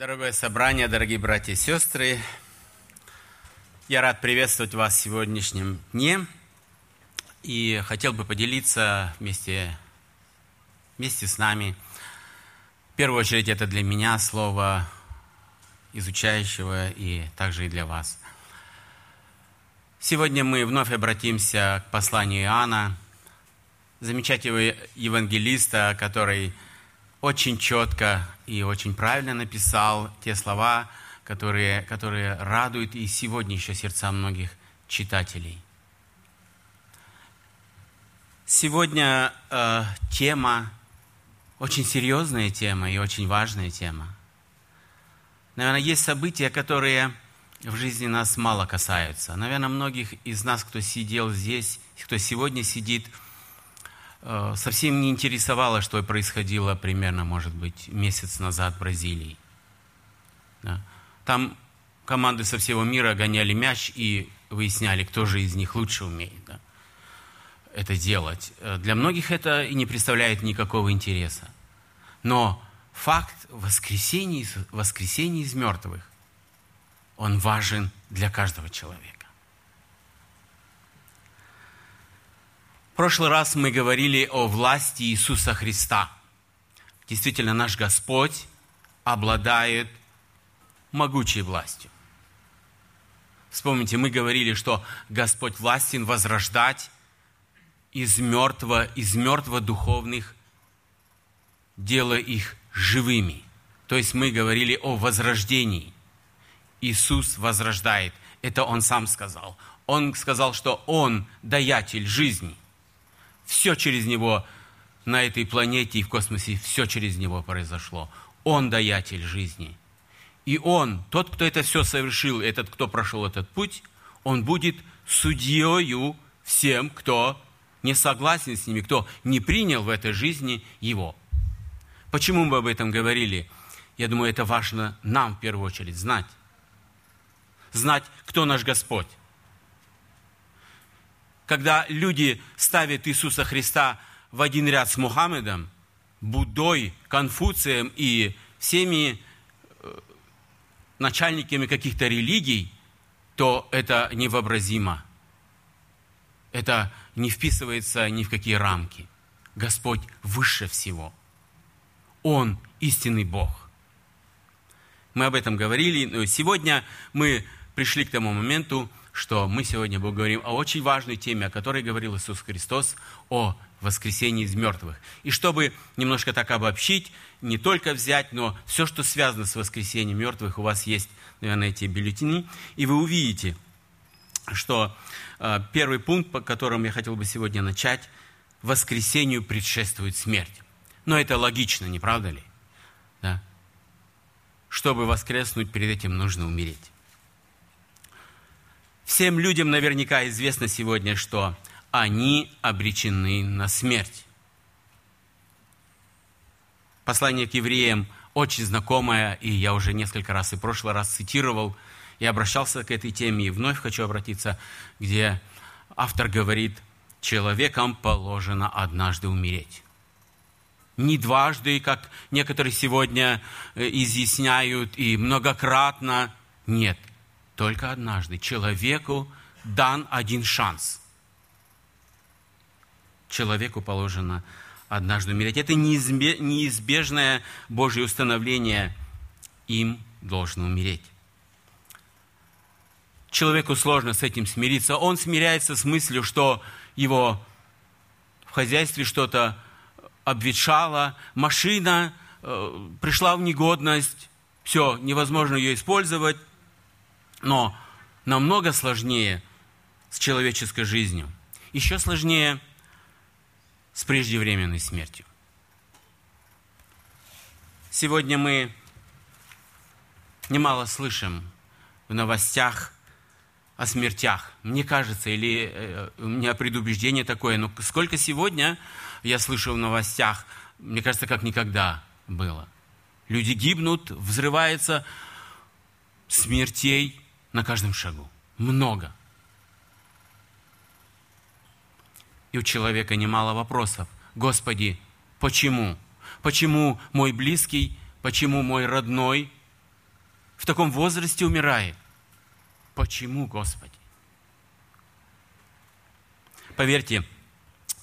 Дорогое собрание, дорогие братья и сестры, я рад приветствовать вас в сегодняшнем дне и хотел бы поделиться вместе, вместе с нами. В первую очередь это для меня слово изучающего и также и для вас. Сегодня мы вновь обратимся к посланию Иоанна, замечательного евангелиста, который очень четко и очень правильно написал те слова, которые, которые радуют и сегодня еще сердца многих читателей. Сегодня э, тема, очень серьезная тема и очень важная тема. Наверное, есть события, которые в жизни нас мало касаются. Наверное, многих из нас, кто сидел здесь, кто сегодня сидит – совсем не интересовало, что происходило примерно, может быть, месяц назад в Бразилии. Да. Там команды со всего мира гоняли мяч и выясняли, кто же из них лучше умеет да, это делать. Э, для многих это и не представляет никакого интереса. Но факт воскресения, воскресения из мертвых, он важен для каждого человека. Прошлый раз мы говорили о власти Иисуса Христа. Действительно, наш Господь обладает могучей властью. Вспомните, мы говорили, что Господь властен возрождать из мертвого, из мертвого духовных, делая их живыми. То есть мы говорили о возрождении. Иисус возрождает. Это Он сам сказал. Он сказал, что Он даятель жизни – все через него на этой планете и в космосе, все через него произошло. Он даятель жизни. И он, тот, кто это все совершил, этот, кто прошел этот путь, он будет судьею всем, кто не согласен с ними, кто не принял в этой жизни его. Почему мы об этом говорили? Я думаю, это важно нам в первую очередь знать. Знать, кто наш Господь когда люди ставят Иисуса Христа в один ряд с Мухаммедом, Буддой, Конфуцием и всеми э, начальниками каких-то религий, то это невообразимо. Это не вписывается ни в какие рамки. Господь выше всего. Он истинный Бог. Мы об этом говорили, сегодня мы пришли к тому моменту, что мы сегодня поговорим о очень важной теме, о которой говорил Иисус Христос, о воскресении из мертвых. И чтобы немножко так обобщить, не только взять, но все, что связано с воскресением мертвых, у вас есть, наверное, эти бюллетени, и вы увидите, что э, первый пункт, по которому я хотел бы сегодня начать, воскресению предшествует смерть. Но это логично, не правда ли? Да? Чтобы воскреснуть, перед этим нужно умереть. Всем людям наверняка известно сегодня, что они обречены на смерть. Послание к евреям очень знакомое, и я уже несколько раз и в прошлый раз цитировал, и обращался к этой теме, и вновь хочу обратиться, где автор говорит, человекам положено однажды умереть. Не дважды, как некоторые сегодня э, изъясняют, и многократно. Нет, только однажды. Человеку дан один шанс. Человеку положено однажды умереть. Это неизбежное Божье установление. Им должно умереть. Человеку сложно с этим смириться. Он смиряется с мыслью, что его в хозяйстве что-то обветшало, машина э, пришла в негодность, все, невозможно ее использовать, но намного сложнее с человеческой жизнью. Еще сложнее с преждевременной смертью. Сегодня мы немало слышим в новостях о смертях. Мне кажется, или э, у меня предубеждение такое, но сколько сегодня я слышу в новостях, мне кажется, как никогда было. Люди гибнут, взрывается смертей на каждом шагу. Много. И у человека немало вопросов. Господи, почему? Почему мой близкий, почему мой родной в таком возрасте умирает. Почему, Господи? Поверьте,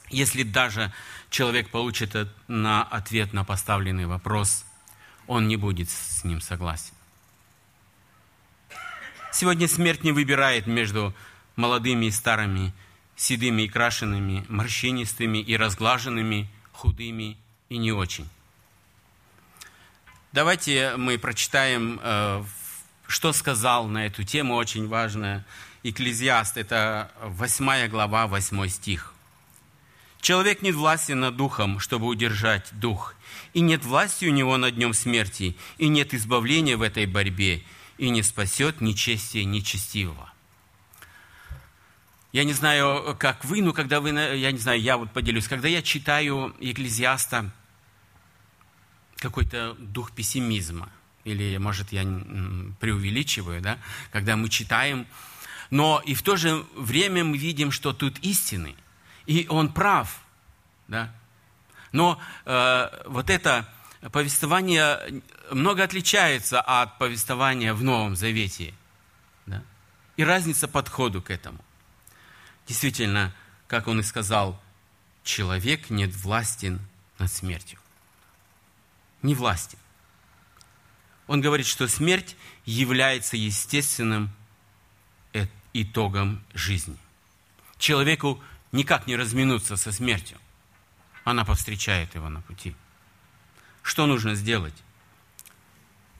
если даже человек получит на ответ на поставленный вопрос, он не будет с ним согласен. Сегодня смерть не выбирает между молодыми и старыми, седыми и крашенными, морщинистыми и разглаженными, худыми и не очень. Давайте мы прочитаем, э, что сказал на эту тему, очень важное. Экклезиаст, это 8 глава, 8 стих. Человек нет власти над духом, чтобы удержать дух, и нет власти у него над днем смерти, и нет избавления в этой борьбе, и не спасет нечестие нечестивого. Я не знаю, как вы, но когда вы, я не знаю, я вот поделюсь, когда я читаю Екклезиаста, какой-то дух пессимизма, или, может, я преувеличиваю, да, когда мы читаем, но и в то же время мы видим, что тут истины, и он прав, да. Но э, вот это повествование много отличается от повествования в Новом Завете, да? и разница подходу к этому. Действительно, как он и сказал, человек нет властен над смертью. Не властен. Он говорит, что смерть является естественным итогом жизни. Человеку никак не разминуться со смертью. Она повстречает его на пути. Что нужно сделать?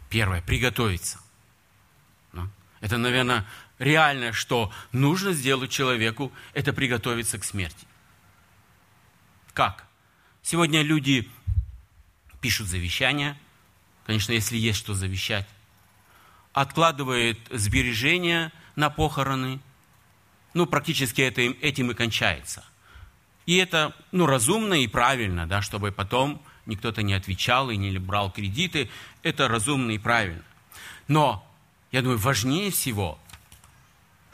Первое, приготовиться. Ну, это, наверное, реальное, что нужно сделать человеку, это приготовиться к смерти. Как? Сегодня люди пишут завещания, конечно, если есть что завещать, откладывают сбережения на похороны, ну, практически это, этим и кончается. И это, ну, разумно и правильно, да, чтобы потом никто-то не отвечал и не брал кредиты. Это разумно и правильно. Но, я думаю, важнее всего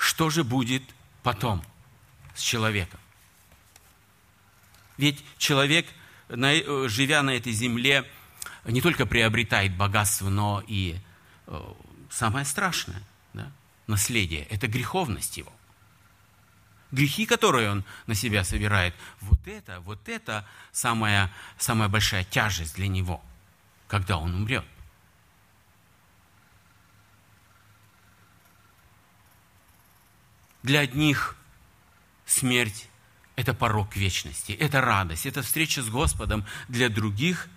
что же будет потом с человеком. Ведь человек, живя на этой земле, не только приобретает богатство, но и э, самое страшное да, наследие – это греховность его. Грехи, которые он на себя собирает, вот это, вот это самая, самая большая тяжесть для него, когда он умрет. Для одних смерть – это порог вечности, это радость, это встреча с Господом. Для других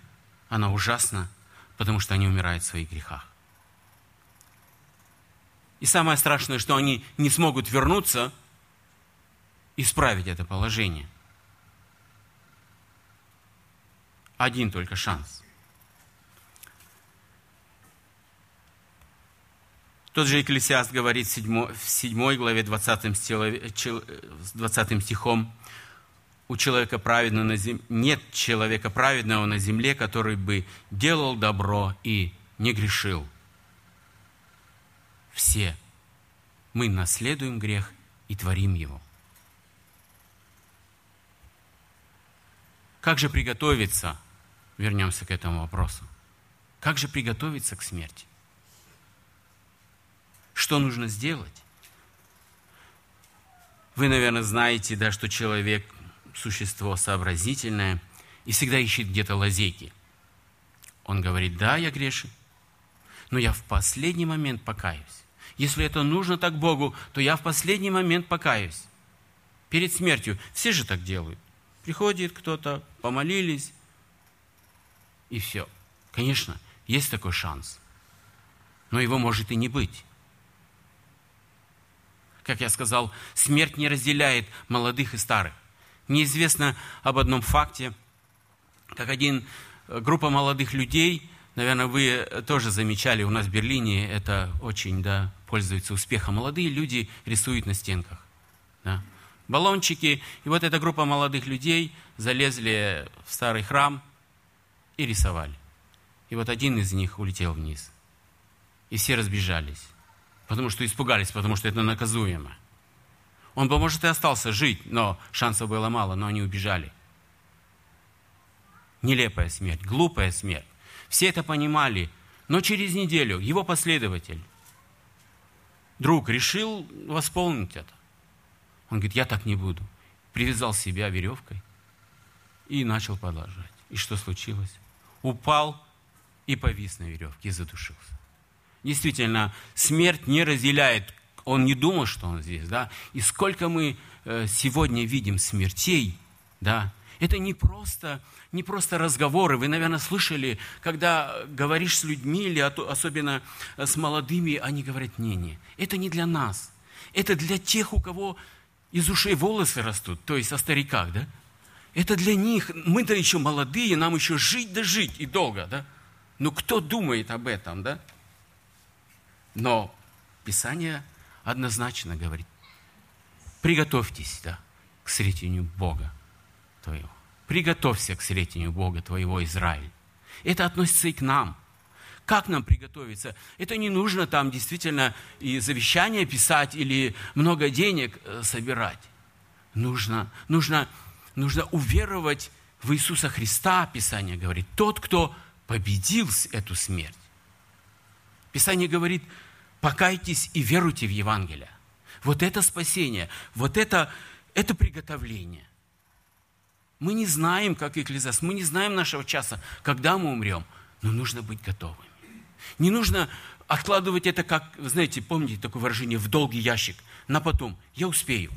она ужасна, потому что они умирают в своих грехах. И самое страшное, что они не смогут вернуться, исправить это положение. Один только шанс – Тот же Екклесиаст говорит в 7, в 7 главе 20, стих, 20 стихом, у человека праведного на зем... нет человека праведного на земле, который бы делал добро и не грешил. Все мы наследуем грех и творим его. Как же приготовиться? Вернемся к этому вопросу. Как же приготовиться к смерти? Что нужно сделать? Вы, наверное, знаете, да, что человек – существо сообразительное и всегда ищет где-то лазейки. Он говорит, да, я грешен, но я в последний момент покаюсь. Если это нужно так Богу, то я в последний момент покаюсь. Перед смертью. Все же так делают. Приходит кто-то, помолились, и все. Конечно, есть такой шанс. Но его может и не быть как я сказал, смерть не разделяет молодых и старых. Мне известно об одном факте, как один э, группа молодых людей, наверное, вы тоже замечали, у нас в Берлине это очень да, пользуется успехом. Молодые люди рисуют на стенках. Да. Баллончики. И вот эта группа молодых людей залезли в старый храм и рисовали. И вот один из них улетел вниз. И все разбежались потому что испугались, потому что это наказуемо. Он бы, может, и остался жить, но шансов было мало, но они убежали. Нелепая смерть, глупая смерть. Все это понимали, Но через неделю его последователь, друг, решил восполнить это. Он говорит, я так не буду. Привязал себя веревкой и начал подлаживать. И что случилось? Упал и повис на веревке и задушился. Действительно, смерть не разделяет. Он не думал, что он здесь, да. И сколько мы э, сегодня видим смертей, да, это не просто, не просто разговоры. Вы, наверное, слышали, когда говоришь с людьми, или особенно с молодыми, они говорят, не-не, это не для нас. Это для тех, у кого из ушей волосы растут, то есть о стариках, да? Это для них. Мы-то еще молодые, нам еще жить да жить и долго, да? Но кто думает об этом, да? Но Писание однозначно говорит, приготовьтесь, да, к сретению Бога твоего. Приготовься к сретению Бога твоего, Израиль. Это относится и к нам. Как нам приготовиться? Это не нужно там действительно и завещание писать или много денег э, собирать. Нужно, нужно, нужно уверовать в Иисуса Христа, Писание говорит. Тот, кто победил эту смерть. Писание говорит, покайтесь и веруйте в Евангелие. Вот это спасение, вот это, это приготовление. Мы не знаем, как Экклезиаст, мы не знаем нашего часа, когда мы умрем, но нужно быть готовыми. Не нужно откладывать это как, знаете, помните такое выражение, в долгий ящик, на потом. Я успею,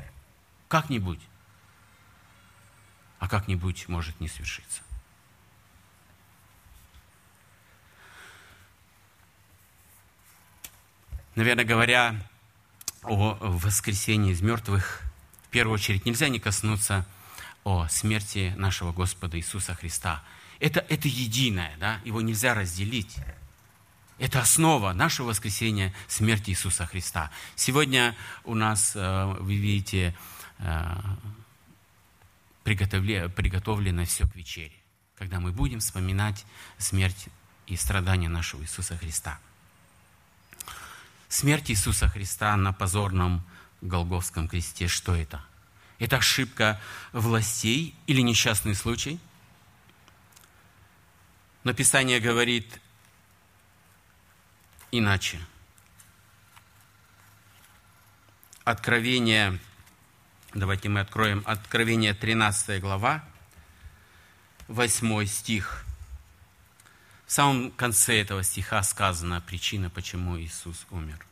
как-нибудь. А как-нибудь может не свершиться. Наверное, говоря о воскресении из мертвых, в первую очередь нельзя не коснуться о смерти нашего Господа Иисуса Христа. Это, это единое, да? его нельзя разделить. Это основа нашего воскресения, смерти Иисуса Христа. Сегодня у нас, э, вы видите, э, приготовлено все к вечере, когда мы будем вспоминать смерть и страдания нашего Иисуса Христа. Смерть Иисуса Христа на позорном Голговском кресте, что это? Это ошибка властей или несчастный случай? Но Писание говорит иначе. Откровение, давайте мы откроем, Откровение 13 глава, 8 стих. В самом конце этого стиха сказана причина, почему Иисус умер.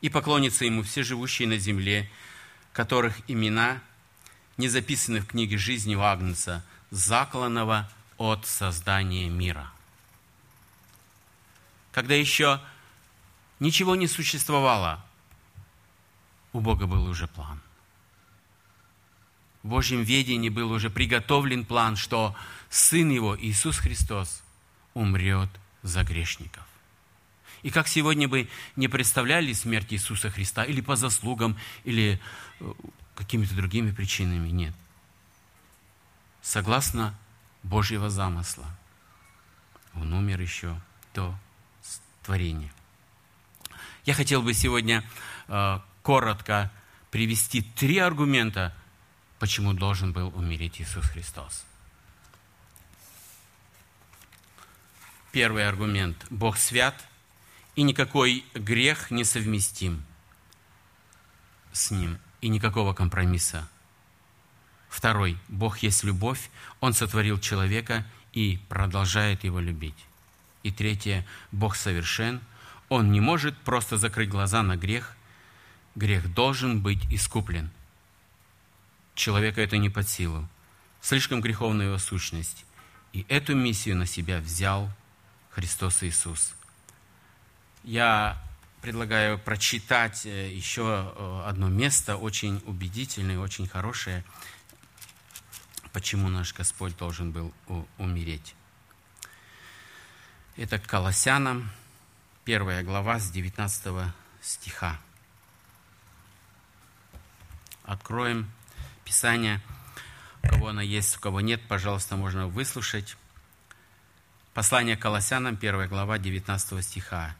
«И поклонятся Ему все живущие на земле, которых имена не записаны в книге жизни у Агнца, закланного от создания мира. Когда еще ничего не существовало, у Бога был уже план. В Божьем ведении был уже приготовлен план, что Сын Его, Иисус Христос, умрет за грешников. И как сегодня бы не представляли смерть Иисуса Христа, или по заслугам, или э, какими-то другими причинами, нет. Согласно Божьего замысла, он умер еще до творения. Я хотел бы сегодня э, коротко привести три аргумента, почему должен был умереть Иисус Христос. Первый аргумент. Бог свят – и никакой грех не совместим с ним, и никакого компромисса. Второй. Бог есть любовь, Он сотворил человека и продолжает его любить. И третье. Бог совершен, Он не может просто закрыть глаза на грех. Грех должен быть искуплен. Человека это не под силу. Слишком греховная его сущность. И эту миссию на себя взял Христос Иисус – я предлагаю прочитать э, еще э, одно место, очень убедительное, очень хорошее, почему наш Господь должен был умереть. Это к Колоссянам, первая глава с 19 стиха. Откроем Писание. У кого оно есть, у кого нет, пожалуйста, можно выслушать. Послание к Колоссянам, первая глава, 19 стиха.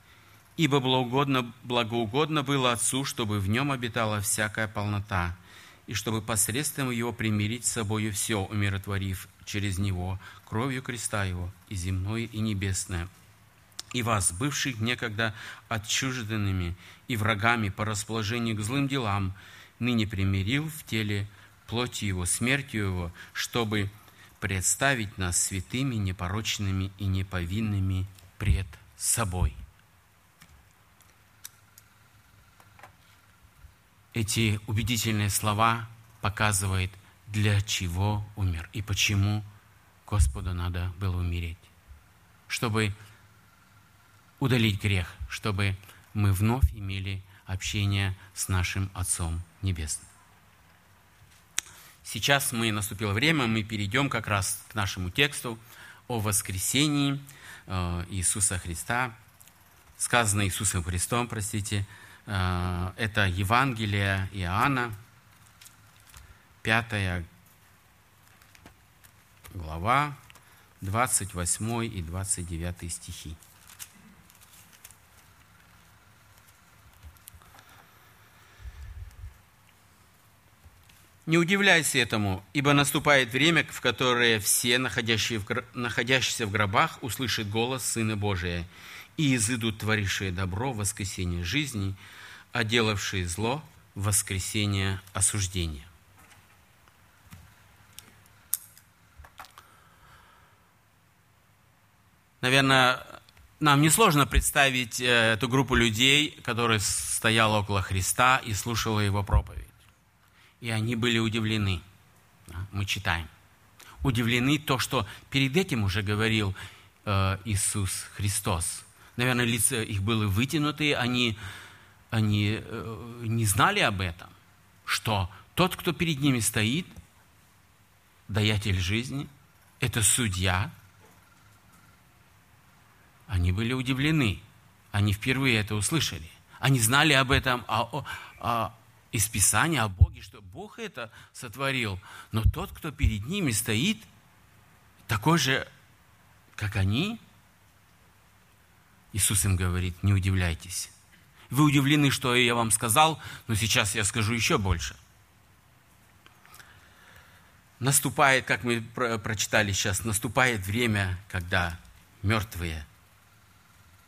Ибо благоугодно, благоугодно было Отцу, чтобы в нем обитала всякая полнота, и чтобы посредством его примирить с собою все, умиротворив через него кровью креста его, и земное, и небесное, и вас, бывших некогда отчужденными и врагами по расположению к злым делам, ныне примирил в теле плоти Его, смертью Его, чтобы представить нас святыми, непорочными и неповинными пред собой. Эти убедительные слова показывают, для чего умер и почему Господу надо было умереть. Чтобы удалить грех, чтобы мы вновь имели общение с нашим Отцом Небесным. Сейчас мы, наступило время, мы перейдем как раз к нашему тексту о воскресении э, Иисуса Христа, сказано Иисусом Христом, простите, э, это Евангелие Иоанна, 5 глава, 28 и 29 стихи. Не удивляйся этому, ибо наступает время, в которое все, находящие в, находящиеся в гробах, услышат голос Сына Божия, и изыдут творившие добро воскресение жизни, а делавшие зло воскресение осуждения. Наверное, нам несложно представить э, эту группу людей, которая стояла около Христа и слушала Его проповедь и они были удивлены. Мы читаем. Удивлены то, что перед этим уже говорил э, Иисус Христос. Наверное, лица их были вытянутые, они, они э, не знали об этом, что тот, кто перед ними стоит, даятель жизни, это судья. Они были удивлены. Они впервые это услышали. Они знали об этом, а, а, из Писания о Боге, что Бог это сотворил. Но тот, кто перед ними стоит, такой же, как они, Иисус им говорит, не удивляйтесь. Вы удивлены, что я вам сказал, но сейчас я скажу еще больше. Наступает, как мы прочитали сейчас, наступает время, когда мертвые,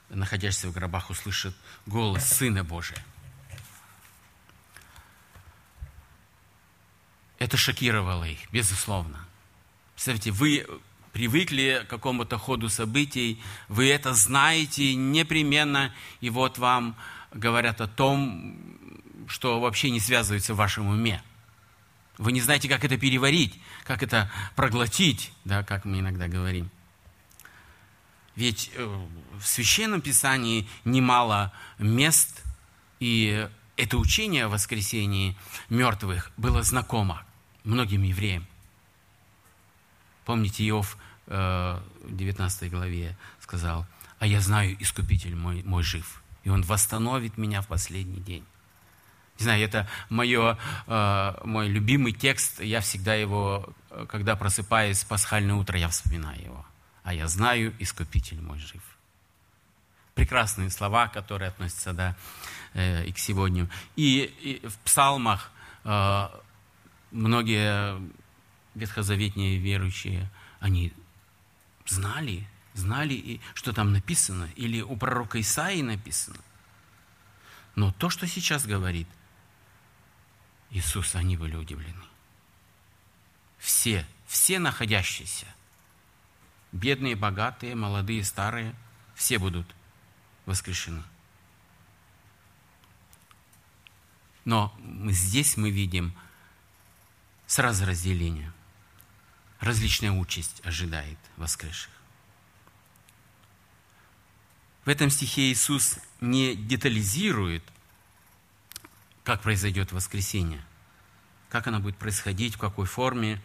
находящиеся в гробах, услышат голос Сына Божия. Это шокировало их, безусловно. Представьте, вы привыкли к какому-то ходу событий, вы это знаете непременно, и вот вам говорят о том, что вообще не связывается в вашем уме. Вы не знаете, как это переварить, как это проглотить, да, как мы иногда говорим. Ведь э, в Священном Писании немало мест, и это учение о воскресении мертвых было знакомо многим евреям. Помните, Иов э, в 19 главе сказал, «А я знаю, Искупитель мой, мой жив, и Он восстановит меня в последний день». Не знаю, это мое, э, мой любимый текст, я всегда его, когда просыпаюсь в пасхальное утро, я вспоминаю его. «А я знаю, Искупитель мой жив». Прекрасные слова, которые относятся да, э, и к сегодня. И, и в псалмах многие ветхозаветные верующие, они знали, знали, что там написано, или у пророка Исаии написано. Но то, что сейчас говорит Иисус, они были удивлены. Все, все находящиеся, бедные, богатые, молодые, старые, все будут воскрешены. Но здесь мы видим – сразу разделение. Различная участь ожидает воскресших. В этом стихе Иисус не детализирует, как произойдет воскресение, как оно будет происходить, в какой форме.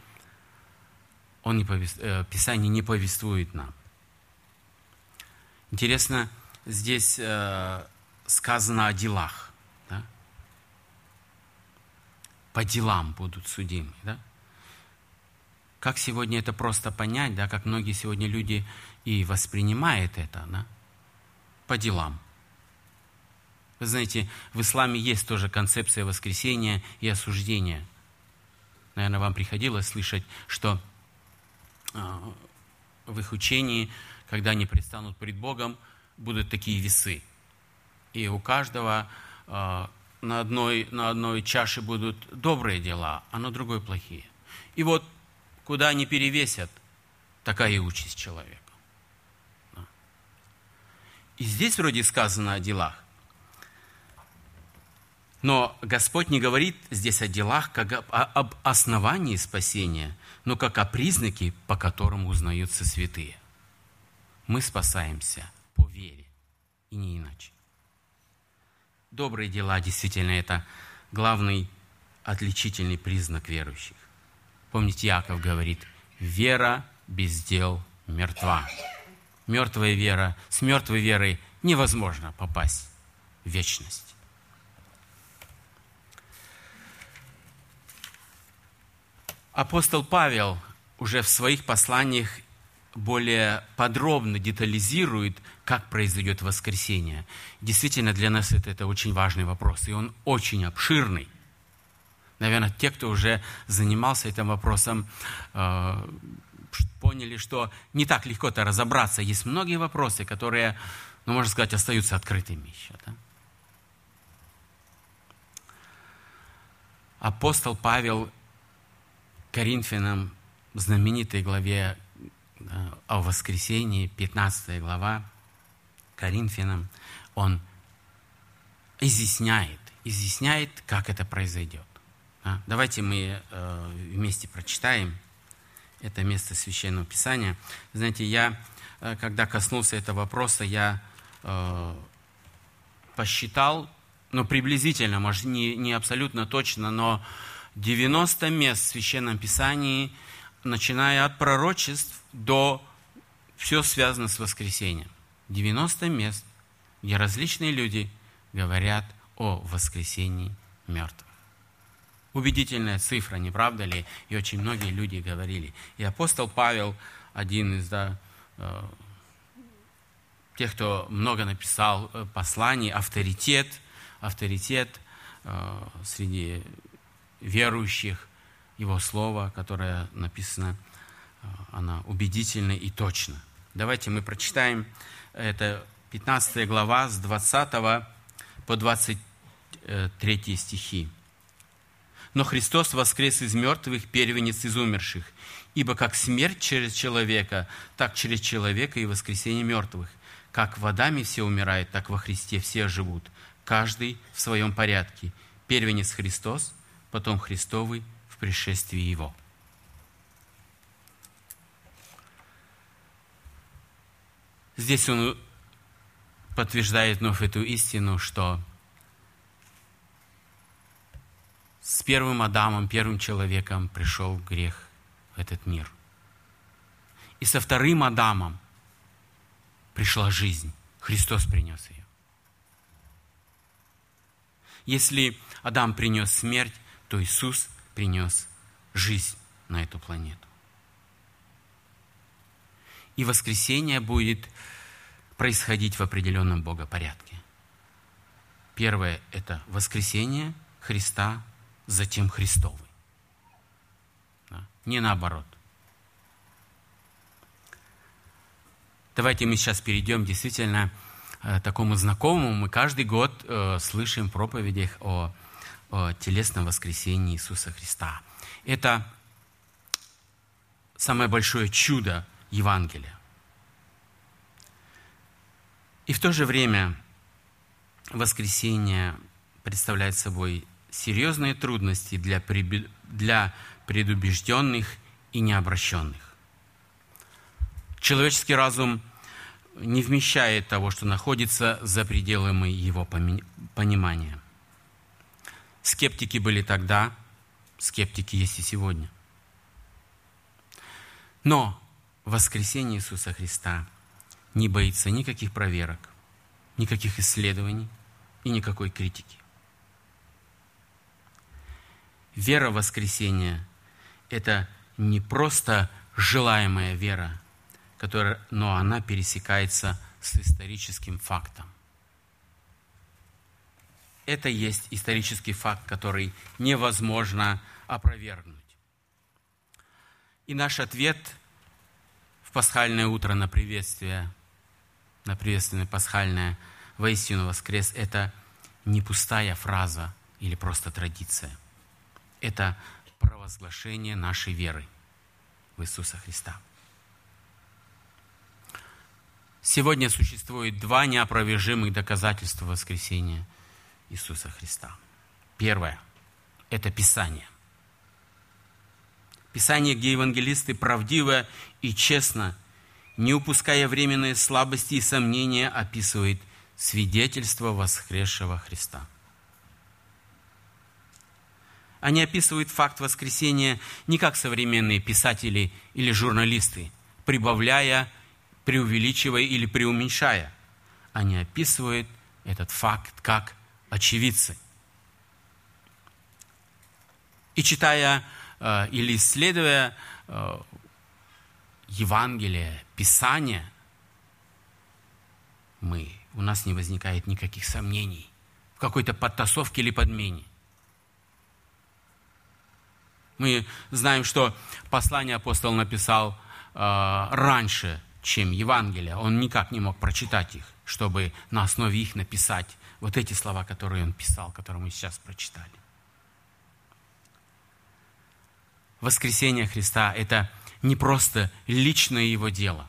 Он не повест... Э, Писание не повествует нам. Интересно, здесь э, сказано о делах по делам будут судимы. Да? Как сегодня это просто понять, да, как многие сегодня люди и воспринимают это, да? по делам. Вы знаете, в исламе есть тоже концепция воскресения и осуждения. Наверное, вам приходилось слышать, что э, в их учении, когда они предстанут пред Богом, будут такие весы. И у каждого э, на, одной, на одной чаше будут добрые дела, а на другой плохие. И вот куда они перевесят, такая и участь человека. И здесь вроде сказано о делах. Но Господь не говорит здесь о делах, как об, основании спасения, но как о признаке, по которому узнаются святые. Мы спасаемся по вере, и не иначе. Добрые дела действительно это главный отличительный признак верующих. Помните, Яков говорит, вера без дел мертва. Мертвая вера, с мертвой верой невозможно попасть в вечность. Апостол Павел уже в своих посланиях более подробно детализирует, как произойдет воскресение. Действительно, для нас это, это очень важный вопрос, и он очень обширный. Наверное, те, кто уже занимался этим вопросом, э, поняли, что не так легко-то разобраться. Есть многие вопросы, которые, ну, можно сказать, остаются открытыми еще. Да? Апостол Павел Коринфянам, в знаменитой главе о воскресении, 15 глава, Коринфянам, он изъясняет, изъясняет, как это произойдет. Давайте мы э, вместе прочитаем это место Священного Писания. Знаете, я, э, когда коснулся этого вопроса, я э, посчитал, ну, приблизительно, может, не, не абсолютно точно, но 90 мест в Священном Писании, начиная от пророчеств до все связано с воскресением. 90 мест, где различные люди говорят о воскресении мертвых. Убедительная цифра, не правда ли? И очень многие люди говорили. И апостол Павел, один из да, э, тех, кто много написал э, посланий, авторитет, авторитет э, среди верующих, Его Слово, которое написано, э, она убедительна и точна. Давайте мы прочитаем это 15 глава с 20 по 23 стихи. «Но Христос воскрес из мертвых, первенец из умерших, ибо как смерть через человека, так через человека и воскресение мертвых. Как водами все умирают, так во Христе все живут, каждый в своем порядке. Первенец Христос – потом Христовый в пришествии Его. Здесь он подтверждает вновь эту истину, что с первым Адамом, первым человеком пришел грех в этот мир. И со вторым Адамом пришла жизнь. Христос принес ее. Если Адам принес смерть, то Иисус принес жизнь на эту планету. И воскресение будет происходить в определенном богопорядке. Первое – это воскресение Христа, затем Христовый. Да? Не наоборот. Давайте мы сейчас перейдем действительно к э, такому знакомому. Мы каждый год э, слышим в проповедях о о телесном воскресении Иисуса Христа. Это самое большое чудо Евангелия. И в то же время воскресение представляет собой серьезные трудности для, для предубежденных и необращенных. Человеческий разум не вмещает того, что находится за пределами его понимания. Скептики были тогда, скептики есть и сегодня. Но воскресение Иисуса Христа не боится никаких проверок, никаких исследований и никакой критики. Вера в воскресение – это не просто желаемая вера, которая, но она пересекается с историческим фактом это есть исторический факт, который невозможно опровергнуть. И наш ответ в пасхальное утро на приветствие на приветственное пасхальное «Воистину воскрес» – это не пустая фраза или просто традиция. Это провозглашение нашей веры в Иисуса Христа. Сегодня существует два неопровержимых доказательства воскресения Иисуса Христа. Первое – это Писание. Писание, где евангелисты правдиво и честно, не упуская временные слабости и сомнения, описывает свидетельство воскресшего Христа. Они описывают факт воскресения не как современные писатели или журналисты, прибавляя, преувеличивая или преуменьшая. Они описывают этот факт как очевидцы. И читая Э, или исследуя э, Евангелие, Писание, мы, у нас не возникает никаких сомнений в какой-то подтасовке или подмене. Мы знаем, что послание апостол написал э, раньше, чем Евангелие. Он никак не мог прочитать их, чтобы на основе их написать вот эти слова, которые он писал, которые мы сейчас прочитали. воскресение Христа – это не просто личное его дело.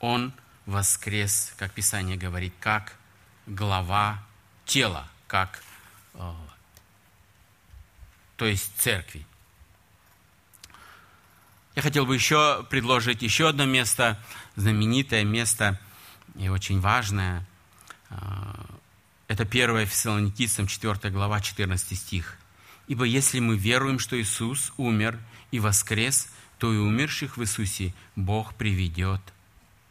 Он воскрес, как Писание говорит, как глава тела, как, э, то есть церкви. Я хотел бы еще предложить еще одно место, знаменитое место и очень важное. Э, это 1 Фессалоникийцам, 4 глава, 14 стих – Ибо если мы веруем, что Иисус умер и воскрес, то и умерших в Иисусе Бог приведет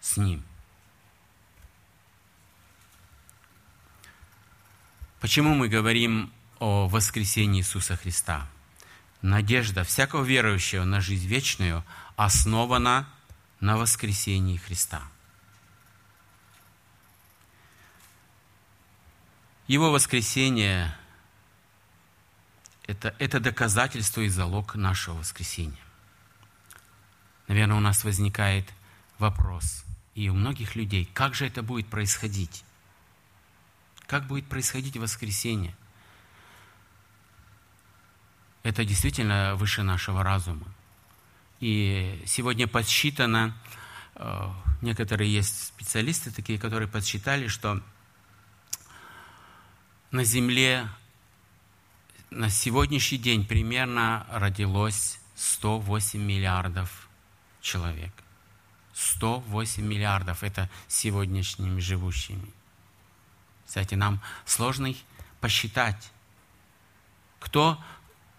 с Ним. Почему мы говорим о воскресении Иисуса Христа? Надежда всякого верующего на жизнь вечную основана на воскресении Христа. Его воскресение это, это доказательство и залог нашего воскресения. Наверное, у нас возникает вопрос, и у многих людей, как же это будет происходить? Как будет происходить воскресение? Это действительно выше нашего разума. И сегодня подсчитано, э, некоторые есть специалисты такие, которые подсчитали, что на Земле на сегодняшний день примерно родилось 108 миллиардов человек. 108 миллиардов – это сегодняшними живущими. Кстати, нам сложно их посчитать. Кто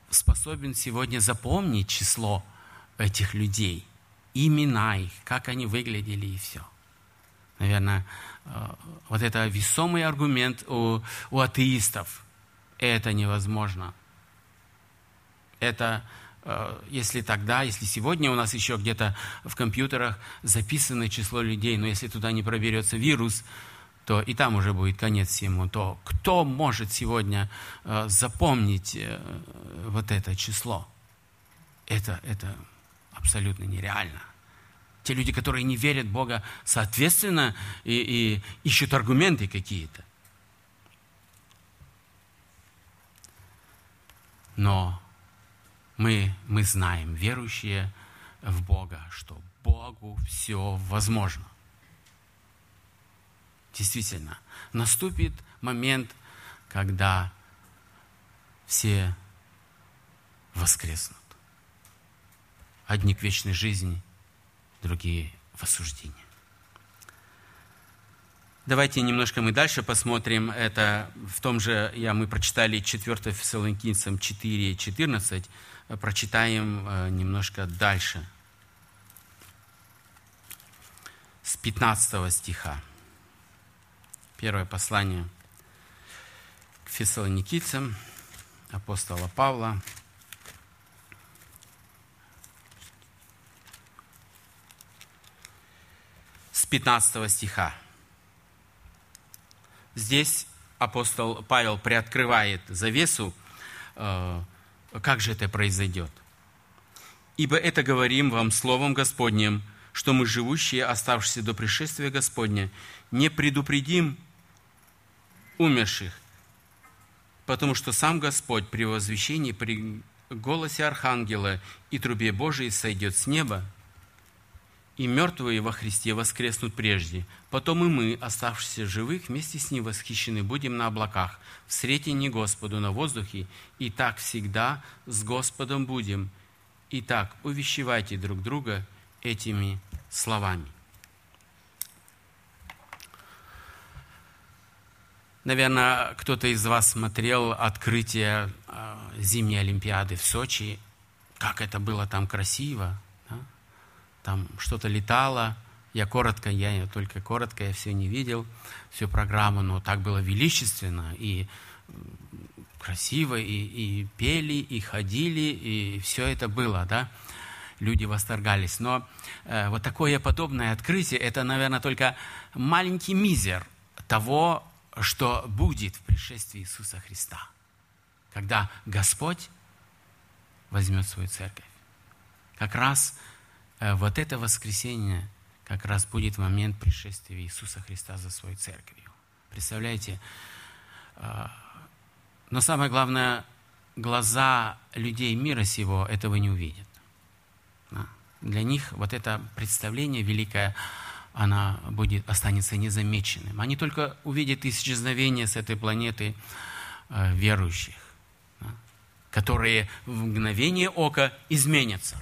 способен сегодня запомнить число этих людей, имена их, как они выглядели и все. Наверное, вот это весомый аргумент у, у атеистов – это невозможно. Это э, если тогда, если сегодня у нас еще где-то в компьютерах записано число людей, но если туда не проберется вирус, то и там уже будет конец всему. То кто может сегодня э, запомнить э, вот это число? Это, это абсолютно нереально. Те люди, которые не верят в Бога, соответственно, и, и ищут аргументы какие-то. Но мы, мы знаем, верующие в Бога, что Богу все возможно. Действительно, наступит момент, когда все воскреснут. Одни к вечной жизни, другие в осуждении. Давайте немножко мы дальше посмотрим. Это в том же, я, мы прочитали 4 Фессалоникийцам 4, 14. Прочитаем э, немножко дальше. С 15 стиха. Первое послание к Фессалоникийцам апостола Павла. С 15 стиха. Здесь апостол Павел приоткрывает завесу, э, как же это произойдет. «Ибо это говорим вам Словом Господним, что мы, живущие, оставшиеся до пришествия Господня, не предупредим умерших, потому что сам Господь при возвещении, при голосе Архангела и трубе Божией сойдет с неба, и мертвые во Христе воскреснут прежде. Потом и мы, оставшиеся живых, вместе с Ним восхищены будем на облаках, в сретении Господу на воздухе, и так всегда с Господом будем. Итак, увещевайте друг друга этими словами. Наверное, кто-то из вас смотрел открытие а, зимней Олимпиады в Сочи, как это было там красиво? Там что-то летало. Я коротко, я только коротко, я все не видел, всю программу, но так было величественно и красиво, и, и пели, и ходили, и все это было, да люди восторгались. Но э, вот такое подобное открытие, это, наверное, только маленький мизер того, что будет в пришествии Иисуса Христа, когда Господь возьмет свою церковь. Как раз вот это воскресенье как раз будет момент пришествия Иисуса Христа за свою церковью. Представляете? Э, но самое главное, глаза людей мира сего этого не увидят. Для них вот это представление великое – она будет, останется незамеченным. Они только увидят исчезновение с этой планеты э, верующих, которые в мгновение ока изменятся.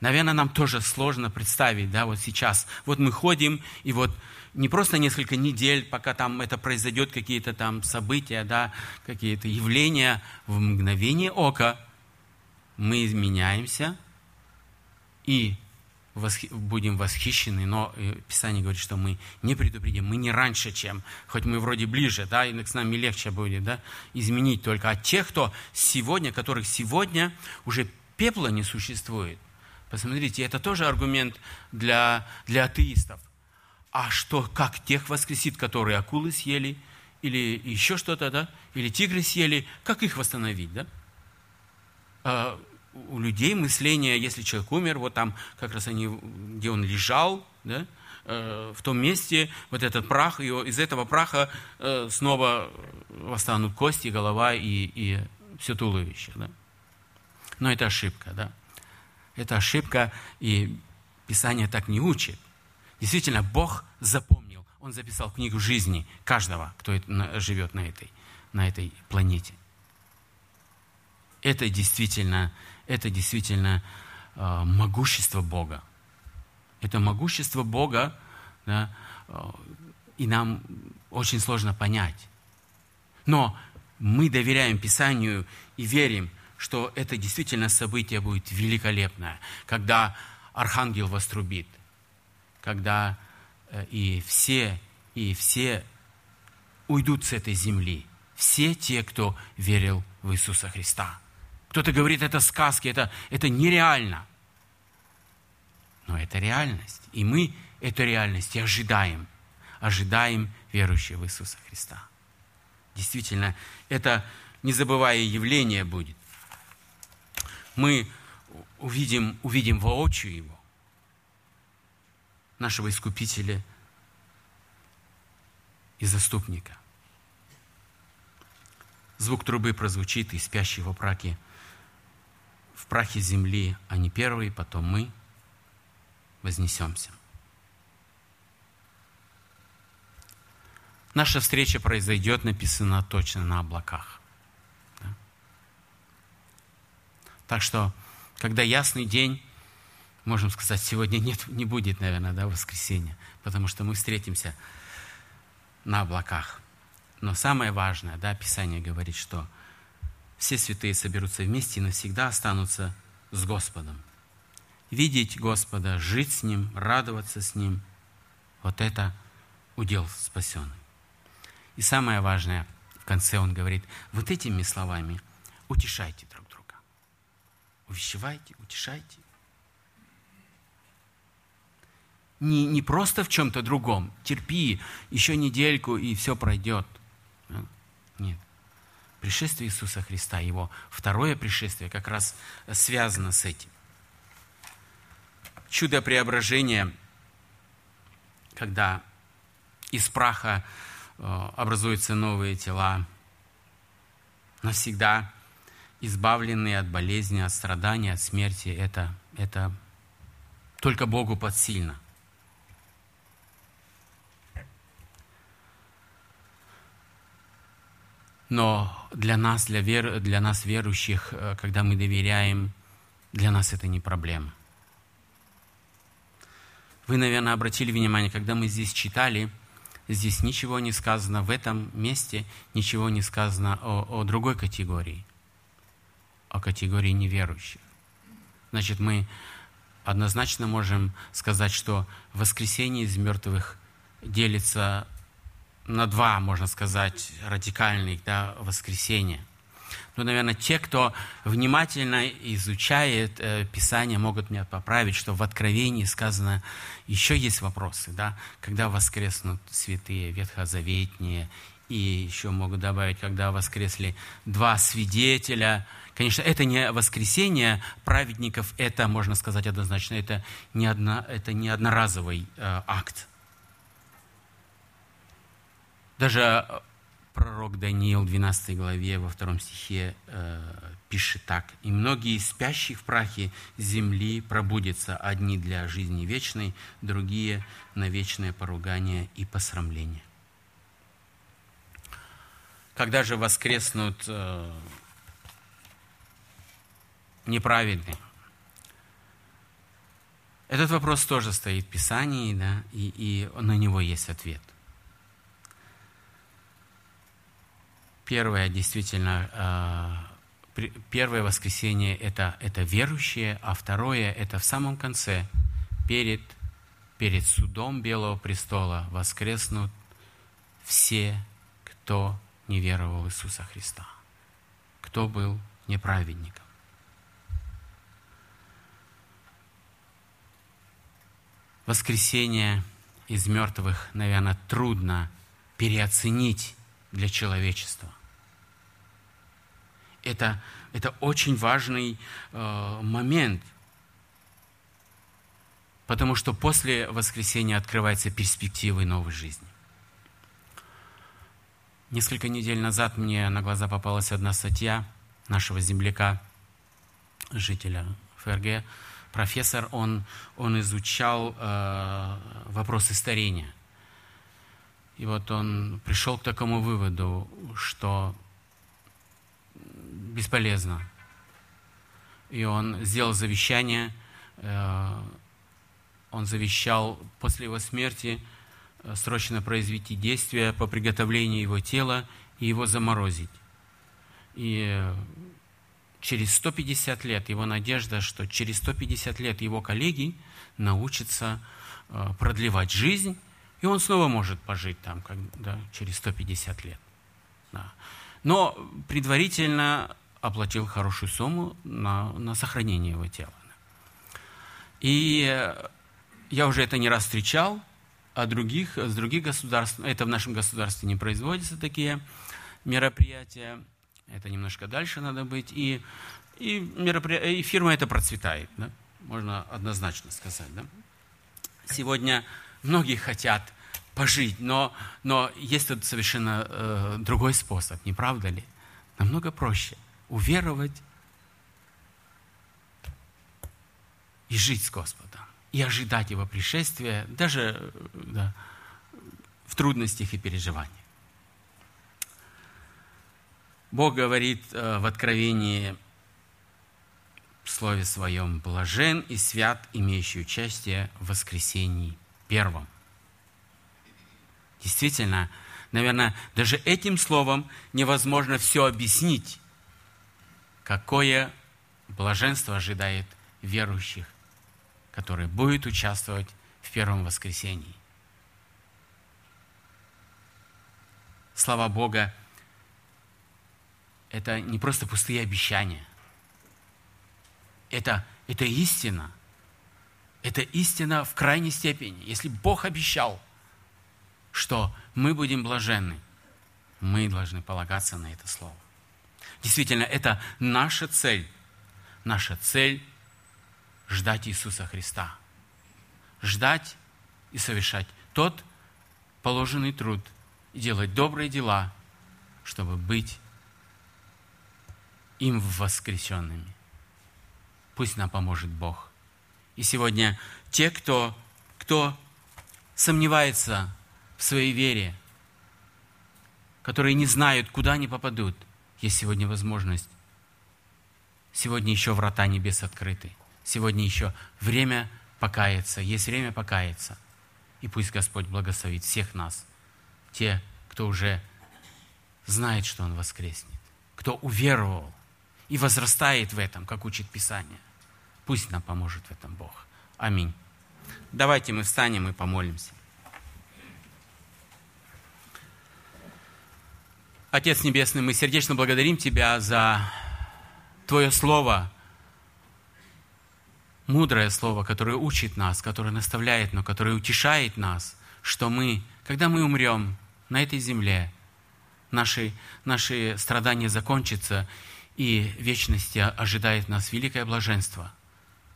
Наверное, нам тоже сложно представить, да, вот сейчас. Вот мы ходим, и вот не просто несколько недель, пока там это произойдет, какие-то там события, да, какие-то явления, в мгновение ока мы изменяемся, и восхи, будем восхищены, но э, Писание говорит, что мы не предупредим, мы не раньше, чем, хоть мы вроде ближе, да, и с нами легче будет, да, изменить только. А тех, кто сегодня, которых сегодня уже пепла не существует, посмотрите, это тоже аргумент для, для атеистов. А что, как тех воскресит, которые акулы съели, или еще что-то, да, или тигры съели, как их восстановить, да? А, у людей мышление, если человек умер, вот там как раз они, где он лежал, да, э, в том месте, вот этот прах, и из этого праха э, снова восстанут кости, голова и, и все туловище. Да? Но это ошибка, да. Это ошибка, и Писание так не учит. Действительно, Бог запомнил, Он записал книгу жизни каждого, кто живет на этой, на этой планете. Это действительно это действительно э, могущество Бога. Это могущество Бога, да, э, и нам очень сложно понять. Но мы доверяем Писанию и верим, что это действительно событие будет великолепное, когда архангел вострубит, когда э, и все, и все уйдут с этой земли, все те, кто верил в Иисуса Христа. Кто-то говорит, это сказки, это, это нереально. Но это реальность. И мы эту реальность ожидаем. Ожидаем верующего в Иисуса Христа. Действительно, это незабывая явление будет. Мы увидим, увидим воочию Его, нашего Искупителя и заступника. Звук трубы прозвучит, и спящий во праке – в прахе земли, они первые, потом мы вознесемся. Наша встреча произойдет, написано точно на облаках. Да? Так что, когда ясный день, можем сказать, сегодня нет, не будет, наверное, да, воскресенья, потому что мы встретимся на облаках. Но самое важное, да, Писание говорит, что все святые соберутся вместе и навсегда останутся с Господом. Видеть Господа, жить с Ним, радоваться с Ним – вот это удел спасенный. И самое важное, в конце он говорит, вот этими словами утешайте друг. Увещевайте, утешайте. Не, не просто в чем-то другом. Терпи еще недельку, и все пройдет. Нет пришествие Иисуса Христа, Его второе пришествие как раз связано с этим. Чудо преображения когда из праха э, образуются новые тела, навсегда избавленные от болезни, от страданий, от смерти, это, это только Богу подсильно. Но для нас, для, вер, для нас верующих, э, когда мы доверяем, для нас это не проблема. Вы, наверное, обратили внимание, когда мы здесь читали, здесь ничего не сказано, в этом месте ничего не сказано о, о другой категории, о категории неверующих. Значит, мы однозначно можем сказать, что воскресение из мертвых делится на два, можно сказать, радикальных да, воскресения. Ну, наверное, те, кто внимательно изучает э, Писание, могут меня поправить, что в Откровении сказано, еще есть вопросы, да, когда воскреснут святые ветхозаветние, и еще могут добавить, когда воскресли два свидетеля. Конечно, это не воскресение праведников, это, можно сказать однозначно, это не, одно, это не одноразовый э, акт даже э, пророк Даниил в 12 главе, во втором стихе э, пишет так. «И многие спящие в прахе земли пробудятся, одни для жизни вечной, другие на вечное поругание и посрамление». Когда же воскреснут э, неправедные? Этот вопрос тоже стоит в Писании, да, и, и на него есть ответ. Первое, действительно, э, первое воскресенье это, это верующие, а второе это в самом конце, перед, перед судом Белого престола воскреснут все, кто не веровал в Иисуса Христа, кто был неправедником. Воскресение из мертвых, наверное, трудно переоценить для человечества. Это, это очень важный э, момент, потому что после воскресения открываются перспективы новой жизни. Несколько недель назад мне на глаза попалась одна статья нашего земляка, жителя ФРГ, профессор, он, он изучал э, вопросы старения – и вот он пришел к такому выводу, что бесполезно. И он сделал завещание, э, он завещал после его смерти э, срочно произвести действия по приготовлению его тела и его заморозить. И через 150 лет, его надежда, что через 150 лет его коллеги научатся э, продлевать жизнь и он снова может пожить там когда, через 150 лет. Да. Но предварительно оплатил хорошую сумму на, на сохранение его тела. И я уже это не раз встречал, а других, с других государств, это в нашем государстве не производятся такие мероприятия, это немножко дальше надо быть, и, и, меропри... и фирма это процветает, да? можно однозначно сказать. Да? Сегодня многие хотят пожить, но, но есть тут совершенно э, другой способ, не правда ли? Намного проще уверовать и жить с Господом, и ожидать Его пришествия, даже да, в трудностях и переживаниях. Бог говорит э, в Откровении в Слове Своем, «Блажен и свят, имеющий участие в воскресении первом». Действительно, наверное, даже этим словом невозможно все объяснить, какое блаженство ожидает верующих, которые будут участвовать в первом воскресении. Слава Бога, это не просто пустые обещания. Это, это истина. Это истина в крайней степени. Если Бог обещал – что мы будем блаженны, мы должны полагаться на это слово. Действительно, это наша цель. Наша цель – ждать Иисуса Христа. Ждать и совершать тот положенный труд делать добрые дела, чтобы быть им воскресенными. Пусть нам поможет Бог. И сегодня те, кто, кто сомневается в своей вере, которые не знают, куда они попадут, есть сегодня возможность. Сегодня еще врата небес открыты. Сегодня еще время покаяться, есть время покаяться. И пусть Господь благословит всех нас, те, кто уже знает, что Он воскреснет, кто уверовал и возрастает в этом, как учит Писание. Пусть нам поможет в этом Бог. Аминь. Давайте мы встанем и помолимся. Отец Небесный, мы сердечно благодарим Тебя за Твое Слово, мудрое Слово, которое учит нас, которое наставляет, но которое утешает нас, что мы, когда мы умрем на этой земле, наши, наши страдания закончатся, и вечности ожидает нас великое блаженство,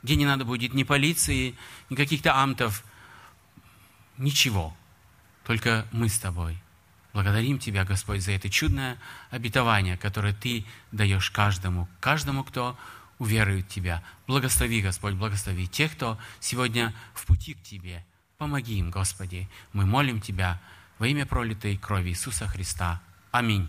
где не надо будет ни полиции, ни каких-то амтов, ничего, только мы с Тобой. Благодарим Тебя, Господь, за это чудное обетование, которое Ты даешь каждому, каждому, кто уверует в Тебя. Благослови, Господь, благослови тех, кто сегодня в пути к Тебе. Помоги им, Господи. Мы молим Тебя во имя пролитой крови Иисуса Христа. Аминь.